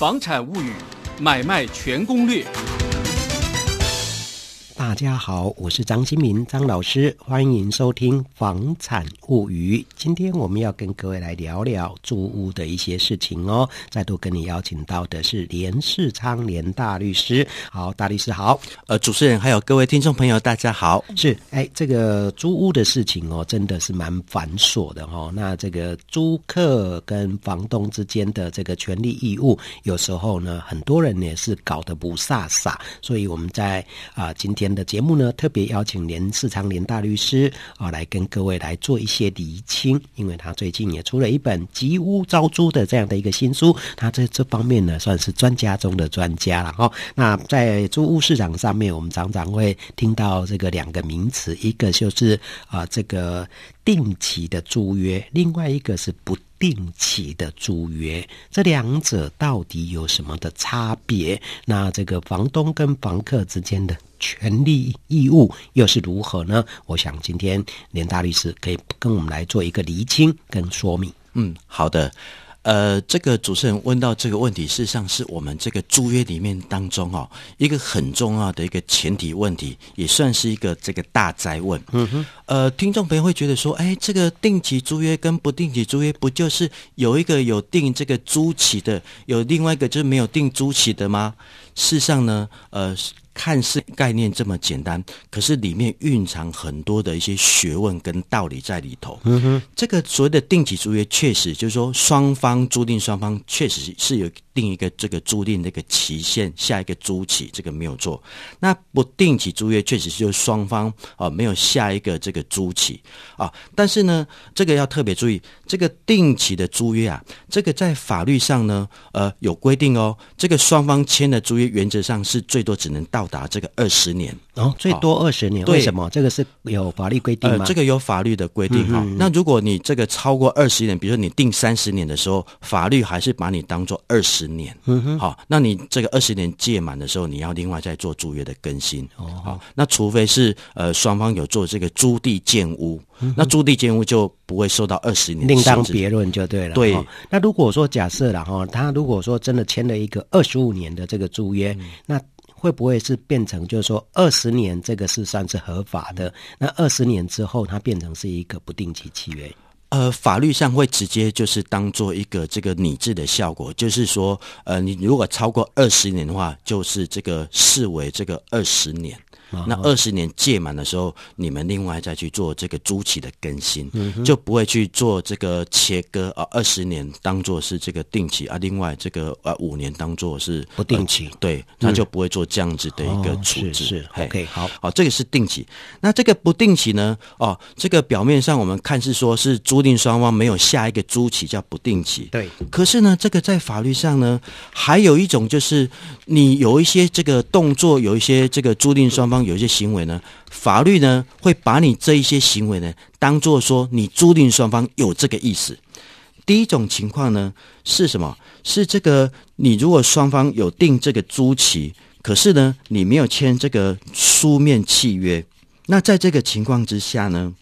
房产物语买卖全攻略。大家好，我是张新民张老师，欢迎收听《房产物语》。今天我们要跟各位来聊聊租屋的一些事情哦。再度跟你邀请到的是连世昌连大律师。好，大律师好。呃，主持人还有各位听众朋友，大家好。是，哎，这个租屋的事情哦，真的是蛮繁琐的哦。那这个租客跟房东之间的这个权利义务，有时候呢，很多人也是搞得不飒飒。所以我们在啊、呃、今天。的节目呢，特别邀请连世昌连大律师啊，来跟各位来做一些厘清，因为他最近也出了一本急屋招租的这样的一个新书，他在这方面呢算是专家中的专家了哈。那在租屋市场上面，我们常常会听到这个两个名词，一个就是啊这个定期的租约，另外一个是不定期的租约，这两者到底有什么的差别？那这个房东跟房客之间的权利义务又是如何呢？我想今天连大律师可以跟我们来做一个厘清跟说明。嗯，好的。呃，这个主持人问到这个问题，事实上是我们这个租约里面当中哦，一个很重要的一个前提问题，也算是一个这个大灾问。嗯哼。呃，听众朋友会觉得说，哎，这个定期租约跟不定期租约，不就是有一个有定这个租期的，有另外一个就是没有定租期的吗？事实上呢，呃。看似概念这么简单，可是里面蕴藏很多的一些学问跟道理在里头。嗯哼，这个所谓的定期租约，确实就是说双方租赁双方确实是有定一个这个租赁这个期限，下一个租期，这个没有做。那不定期租约确实是就是双方啊没有下一个这个租期啊，但是呢，这个要特别注意，这个定期的租约啊，这个在法律上呢，呃有规定哦，这个双方签的租约原则上是最多只能到达这个二十年哦，最多二十年。为什么？这个是有法律规定吗？呃，这个有法律的规定哈。嗯嗯，那如果你这个超过二十年，比如说你定三十年的时候，法律还是把你当做二十年。嗯哼。好，那你这个二十年届满的时候，你要另外再做租约的更新。哦。好，那除非是呃双方有做这个租地建屋，嗯、那租地建屋就不会受到二十年。另当别论就对了。对。那如果说假设了哈，他如果说真的签了一个二十五年的这个租约，嗯、那。会不会是变成就是说二十年这个是算是合法的？那二十年之后它变成是一个不定期契约？呃，法律上会直接就是当做一个这个拟制的效果，就是说，呃，你如果超过二十年的话，就是这个视为这个二十年。那二十年届满的时候，你们另外再去做这个租期的更新，嗯、就不会去做这个切割啊。二十年当做是这个定期啊，另外这个呃五年当做是不定期，呃、对，那就不会做这样子的一个处置。哦、是，是，OK，好，好，这个是定期。那这个不定期呢？哦，这个表面上我们看是说是租赁双方没有下一个租期叫不定期，对。可是呢，这个在法律上呢，还有一种就是你有一些这个动作，有一些这个租赁双方。有一些行为呢，法律呢会把你这一些行为呢当做说你租赁双方有这个意思。第一种情况呢是什么？是这个你如果双方有定这个租期，可是呢你没有签这个书面契约，那在这个情况之下呢，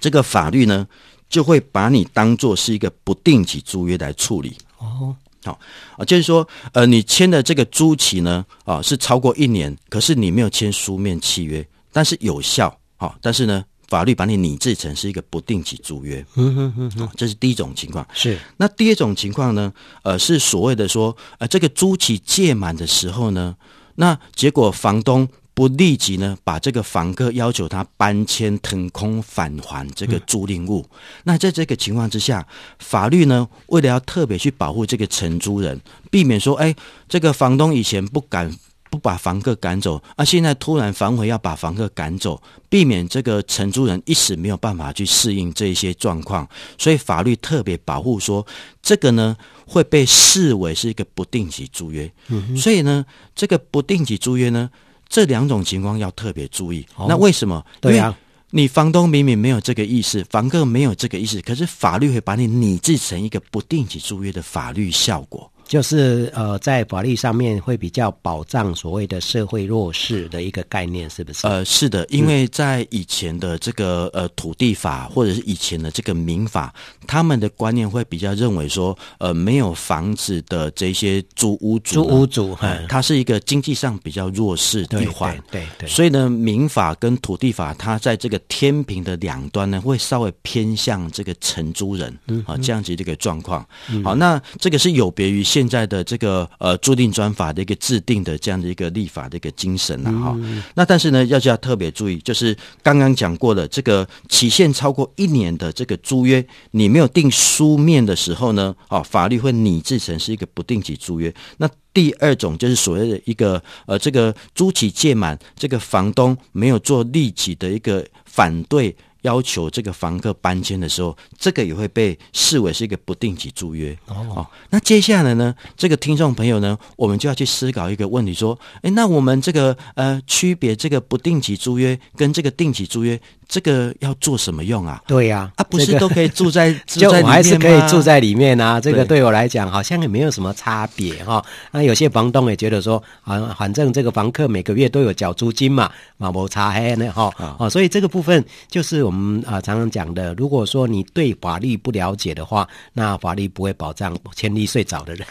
这个法律呢就会把你当做是一个不定期租约来处理。哦。好啊，就是说，呃，你签的这个租期呢，啊，是超过一年，可是你没有签书面契约，但是有效，好，但是呢，法律把你拟制成是一个不定期租约，嗯哼哼哼，这是第一种情况。是，那第二种情况呢，呃，是所谓的说，呃，这个租期届满的时候呢，那结果房东。不立即呢，把这个房客要求他搬迁、腾空、返还这个租赁物。嗯、那在这个情况之下，法律呢，为了要特别去保护这个承租人，避免说，哎，这个房东以前不敢不把房客赶走，啊，现在突然反悔要把房客赶走，避免这个承租人一时没有办法去适应这些状况，所以法律特别保护说，这个呢会被视为是一个不定期租约。嗯、所以呢，这个不定期租约呢。这两种情况要特别注意。哦、那为什么？对呀，你房东明明没有这个意思，房客没有这个意思，可是法律会把你拟制成一个不定期租约的法律效果。就是呃，在法律上面会比较保障所谓的社会弱势的一个概念，是不是？呃，是的，因为在以前的这个呃土地法或者是以前的这个民法，他们的观念会比较认为说，呃，没有房子的这些租屋主，租屋主，嗯，他是一个经济上比较弱势的一环，对对，对。所以呢，民法跟土地法，它在这个天平的两端呢，会稍微偏向这个承租人，嗯，啊，这样子这个状况。嗯、好，那这个是有别于现在的这个呃租赁专法的一个制定的这样的一个立法的一个精神了哈、嗯。那但是呢，要就要特别注意，就是刚刚讲过的这个期限超过一年的这个租约，你没有订书面的时候呢，啊，法律会拟制成是一个不定期租约。那第二种就是所谓的一个呃这个租期届满，这个房东没有做立即的一个反对。要求这个房客搬迁的时候，这个也会被视为是一个不定期租约。哦，那接下来呢，这个听众朋友呢，我们就要去思考一个问题：说，哎，那我们这个呃，区别这个不定期租约跟这个定期租约。这个要做什么用啊？对呀、啊，啊，不是都可以住在，这个、就我还是可以住在里面啊。这个对我来讲好像也没有什么差别哈。那有些房东也觉得说，啊，反正这个房客每个月都有缴租金嘛，嘛无差黑呢哈。哦，所以这个部分就是我们啊常常讲的，如果说你对法律不了解的话，那法律不会保障千里睡着的人。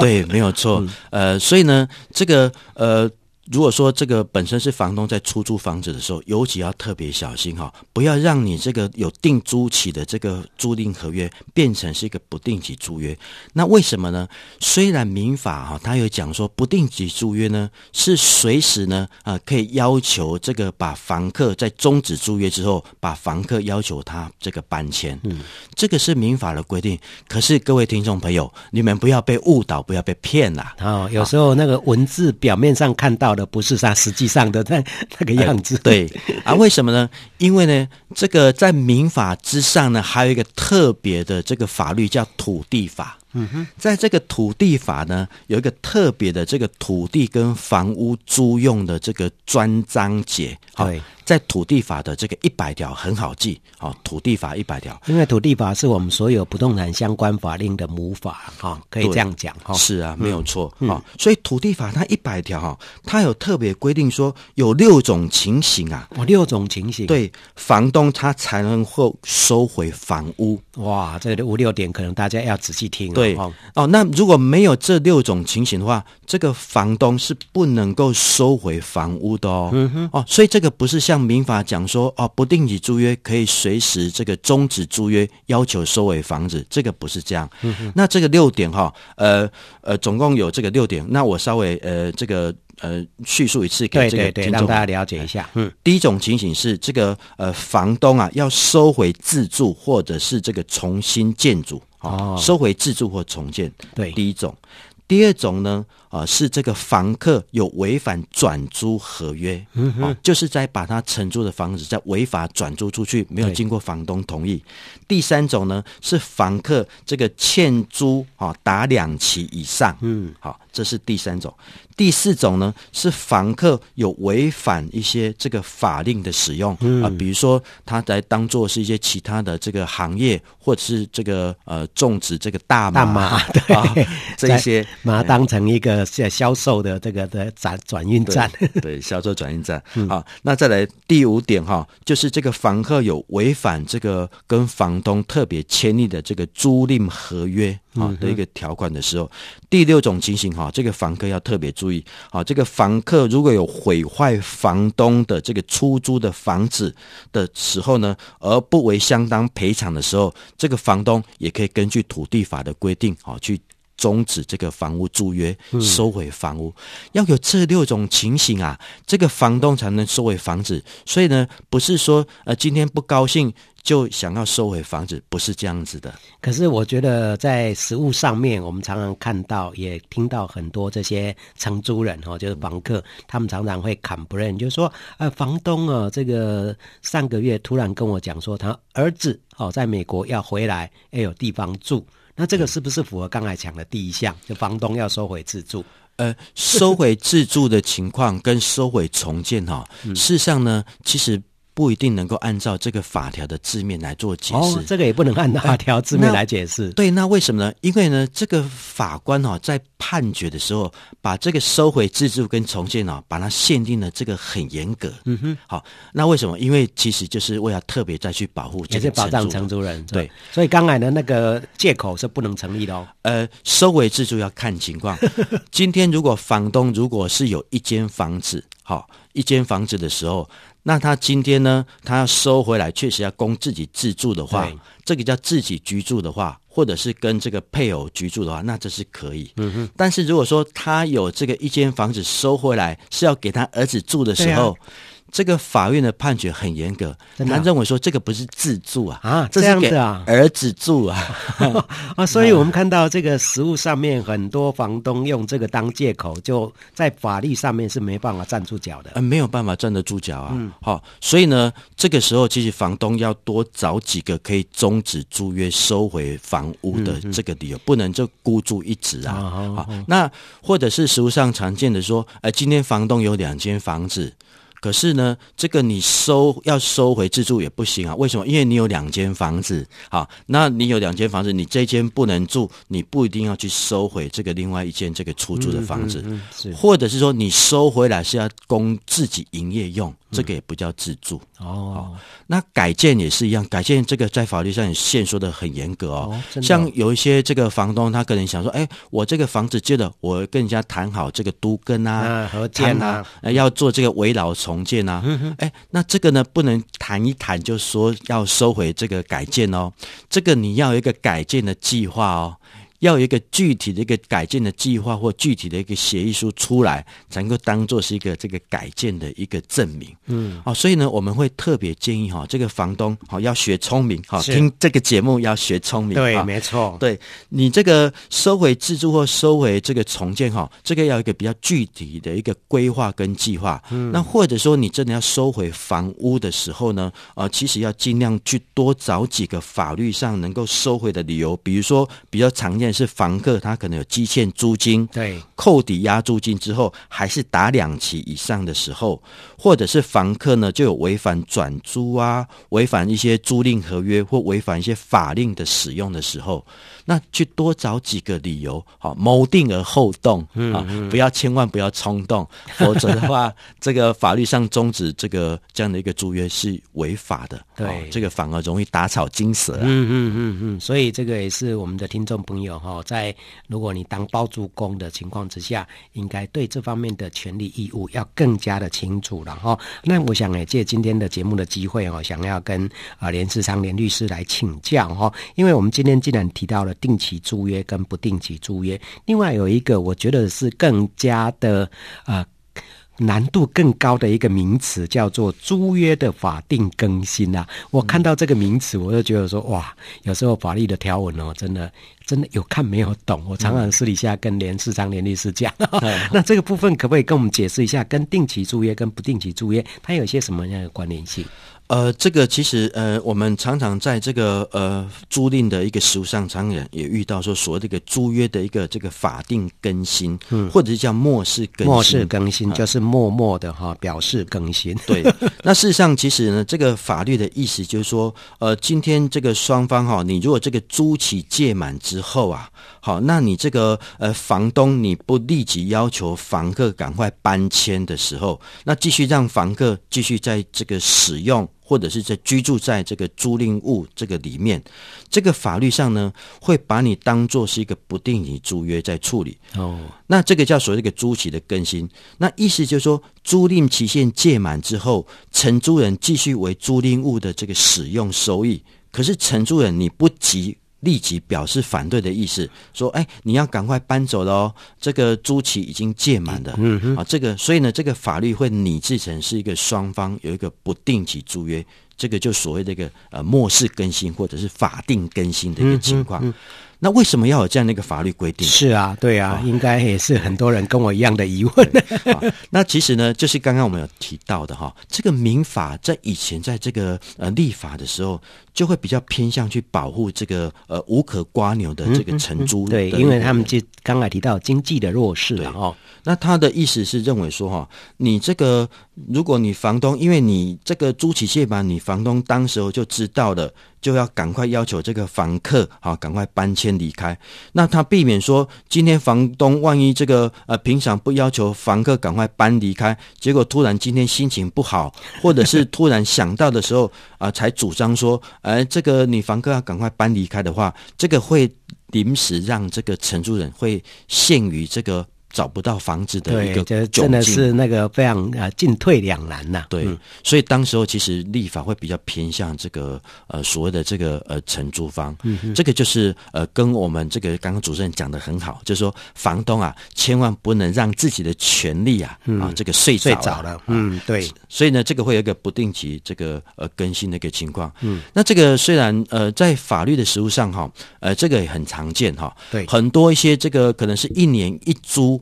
对，没有错。嗯、呃，所以呢，这个呃。如果说这个本身是房东在出租房子的时候，尤其要特别小心哈，不要让你这个有定租期的这个租赁合约变成是一个不定期租约。那为什么呢？虽然民法哈，它有讲说不定期租约呢是随时呢啊可以要求这个把房客在终止租约之后，把房客要求他这个搬迁。嗯，这个是民法的规定。可是各位听众朋友，你们不要被误导，不要被骗了。哦，有时候那个文字表面上看到的不是他实际上的 那那个样子，对啊，为什么呢？因为呢，这个在民法之上呢，还有一个特别的这个法律叫土地法。嗯哼，在这个土地法呢，有一个特别的这个土地跟房屋租用的这个专章节。对。在土地法的这个一百条很好记，哦，土地法一百条，因为土地法是我们所有不动产相关法令的母法，哈，可以这样讲，哈，是啊，没有错，啊、嗯，所以土地法它一百条，哈，它有特别规定说有六种情形啊，哦，六种情形，对，房东他才能够收回房屋，哇，这个五六点可能大家要仔细听，对，哦，那如果没有这六种情形的话，这个房东是不能够收回房屋的哦，嗯哼，哦，所以这个不是像。像民法讲说哦，不定期租约可以随时这个终止租约，要求收回房子，这个不是这样。嗯、那这个六点哈，呃呃，总共有这个六点。那我稍微呃这个呃叙述一次给这个听众，让大家了解一下。嗯，第一种情形是这个呃房东啊要收回自住或者是这个重新建筑哦，收回自住或重建。对，第一种。第二种呢，啊、呃，是这个房客有违反转租合约，嗯哼、哦，就是在把他承租的房子在违法转租出去，没有经过房东同意。第三种呢，是房客这个欠租啊、哦、达两期以上，嗯，好、哦，这是第三种。第四种呢，是房客有违反一些这个法令的使用啊、嗯呃，比如说他在当做是一些其他的这个行业，或者是这个呃种植这个大麻，大麻对、啊，这些把它当成一个销售的这个的转转运站，对，销售转运站。好，那再来第五点哈，就是这个房客有违反这个跟房东特别签订的这个租赁合约。啊的一个条款的时候，第六种情形哈，这个房客要特别注意啊，这个房客如果有毁坏房东的这个出租的房子的时候呢，而不为相当赔偿的时候，这个房东也可以根据土地法的规定啊去终止这个房屋租约，收回房屋。要有这六种情形啊，这个房东才能收回房子。所以呢，不是说呃今天不高兴。就想要收回房子，不是这样子的。可是我觉得在实务上面，我们常常看到，也听到很多这些承租人哈，就是房客，他们常常会 complain，就是说，呃，房东啊，这个上个月突然跟我讲说，他儿子哦，在美国要回来，要有地方住。那这个是不是符合刚才讲的第一项？就房东要收回自住？呃，收回自住的情况跟收回重建哈，事实上呢，其实。不一定能够按照这个法条的字面来做解释。哦，这个也不能按法条字面来解释。对，那为什么呢？因为呢，这个法官哈、哦、在判决的时候，把这个收回自住跟重建哦，把它限定了这个很严格。嗯哼，好，那为什么？因为其实就是为了特别再去保护，也是保障承租人。对，所以刚才的那个借口是不能成立的哦。呃，收回自住要看情况。今天如果房东如果是有一间房子，好，一间房子的时候，那他今天呢，他要收回来，确实要供自己自住的话，这个叫自己居住的话，或者是跟这个配偶居住的话，那这是可以。嗯哼。但是如果说他有这个一间房子收回来是要给他儿子住的时候。这个法院的判决很严格，他认为说这个不是自住啊，啊，这样子啊，儿子住啊，啊，所以我们看到这个实物上面很多房东用这个当借口，就在法律上面是没办法站住脚的，呃，没有办法站得住脚啊。嗯，好，所以呢，这个时候其实房东要多找几个可以终止租约、收回房屋的这个理由，不能就孤注一掷啊。好，那或者是实物上常见的说，呃，今天房东有两间房子。可是呢，这个你收要收回自住也不行啊？为什么？因为你有两间房子，好，那你有两间房子，你这间不能住，你不一定要去收回这个另外一间这个出租的房子，嗯嗯嗯、或者是说你收回来是要供自己营业用。这个也不叫自住哦，那改建也是一样，改建这个在法律上也限缩的很严格哦。哦像有一些这个房东，他可能想说，哎，我这个房子借了，我跟人家谈好这个都跟啊，合建啊，要做这个围老重建啊，哎，那这个呢不能谈一谈就说要收回这个改建哦，这个你要有一个改建的计划哦。要有一个具体的一个改建的计划或具体的一个协议书出来，才能够当做是一个这个改建的一个证明。嗯，哦，所以呢，我们会特别建议哈，这个房东好要学聪明，好听这个节目要学聪明。对，没错。对你这个收回自住或收回这个重建哈，这个要一个比较具体的一个规划跟计划。嗯，那或者说你真的要收回房屋的时候呢，呃，其实要尽量去多找几个法律上能够收回的理由，比如说比较常见。是房客他可能有积欠租金，对，扣抵押租金之后还是打两期以上的时候，或者是房客呢就有违反转租啊，违反一些租赁合约或违反一些法令的使用的时候。那去多找几个理由，好谋定而后动啊，不要千万不要冲动，否则的话，这个法律上终止这个这样的一个租约是违法的，对，这个反而容易打草惊蛇啊。嗯嗯嗯嗯，所以这个也是我们的听众朋友哦，在如果你当包租公的情况之下，应该对这方面的权利义务要更加的清楚了哈。那我想也借今天的节目的机会哦，想要跟啊连世昌连律师来请教哈，因为我们今天既然提到了。定期租约跟不定期租约，另外有一个我觉得是更加的呃难度更高的一个名词，叫做租约的法定更新啊。我看到这个名词，我就觉得说哇，有时候法律的条文哦，真的真的有看没有懂。我常常私底下跟连市长连律师讲，嗯、那这个部分可不可以跟我们解释一下，跟定期租约跟不定期租约它有些什么样的关联性？呃，这个其实呃，我们常常在这个呃租赁的一个实务上，常常也遇到说所谓这个租约的一个这个法定更新，嗯，或者是叫默示更新。默示更新就是默默的哈、呃、表示更新。对，那事实上其实呢，这个法律的意思就是说，呃，今天这个双方哈，你如果这个租期届满之后啊，好，那你这个呃房东你不立即要求房客赶快搬迁的时候，那继续让房客继续在这个使用。或者是在居住在这个租赁物这个里面，这个法律上呢，会把你当做是一个不定期租约在处理。哦，那这个叫所谓的一个租期的更新。那意思就是说，租赁期限届满之后，承租人继续为租赁物的这个使用收益。可是承租人你不急。立即表示反对的意思，说：“哎，你要赶快搬走了哦，这个租期已经届满了。”嗯哼，啊，这个，所以呢，这个法律会拟制成是一个双方有一个不定期租约，这个就所谓的一个呃末世更新或者是法定更新的一个情况。嗯那为什么要有这样的一个法律规定？是啊，对啊，哦、应该也是很多人跟我一样的疑问。那其实呢，就是刚刚我们有提到的哈，这个民法在以前在这个呃立法的时候，就会比较偏向去保护这个呃无可刮牛的这个承租、嗯嗯嗯。对，因为他们就刚才提到经济的弱势了哦。那他的意思是认为说哈，你这个如果你房东，因为你这个租期届满，你房东当时候就知道了，就要赶快要求这个房客啊赶快搬迁离开。那他避免说今天房东万一这个呃平常不要求房客赶快搬离开，结果突然今天心情不好，或者是突然想到的时候 啊、才主张说，哎、呃、这个你房客要赶快搬离开的话，这个会临时让这个承租人会陷于这个。找不到房子的一个窘境，真的是那个非常呃进退两难呐、啊。对、嗯，所以当时候其实立法会比较偏向这个呃所谓的这个呃承租方，嗯，这个就是呃跟我们这个刚刚主持人讲的很好，就是说房东啊千万不能让自己的权利啊、嗯、啊这个睡着了，睡着了，嗯，对。所以呢，这个会有一个不定期这个呃更新的一个情况。嗯，那这个虽然呃在法律的实务上哈，呃这个也很常见哈，对，很多一些这个可能是一年一租。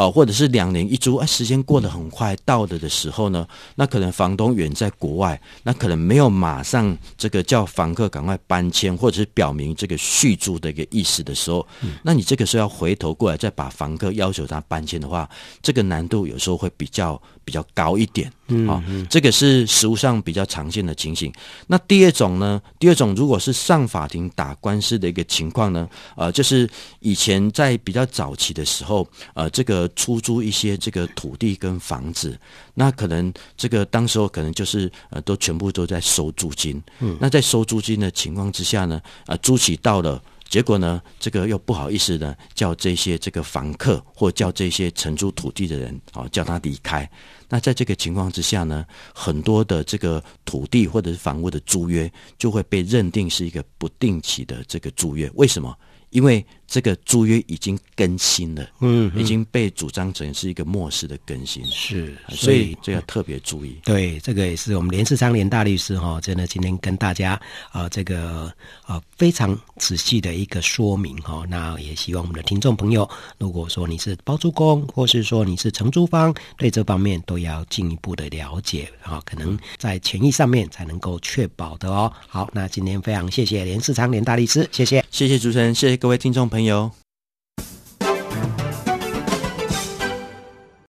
哦，或者是两年一租，哎，时间过得很快，到了的时候呢，那可能房东远在国外，那可能没有马上这个叫房客赶快搬迁，或者是表明这个续租的一个意思的时候，嗯，那你这个时候要回头过来再把房客要求他搬迁的话，这个难度有时候会比较比较高一点。嗯，好，这个是实务上比较常见的情形。那第二种呢？第二种如果是上法庭打官司的一个情况呢？呃，就是以前在比较早期的时候，呃，这个出租一些这个土地跟房子，那可能这个当时候可能就是呃，都全部都在收租金。嗯，那在收租金的情况之下呢，呃，租期到了。结果呢，这个又不好意思呢，叫这些这个房客或叫这些承租土地的人，哦，叫他离开。那在这个情况之下呢，很多的这个土地或者是房屋的租约就会被认定是一个不定期的这个租约。为什么？因为这个租约已经更新了，嗯，已经被主张成是一个末世的更新，是，所以这要特别注意。对，这个也是我们连世昌连大律师哈，真的今天跟大家啊、呃，这个呃非常仔细的一个说明哈。那也希望我们的听众朋友，如果说你是包租公，或是说你是承租方，对这方面都要进一步的了解啊，可能在权益上面才能够确保的哦。好，那今天非常谢谢连世昌连大律师，谢谢，谢谢主持人，谢谢各位听众朋友。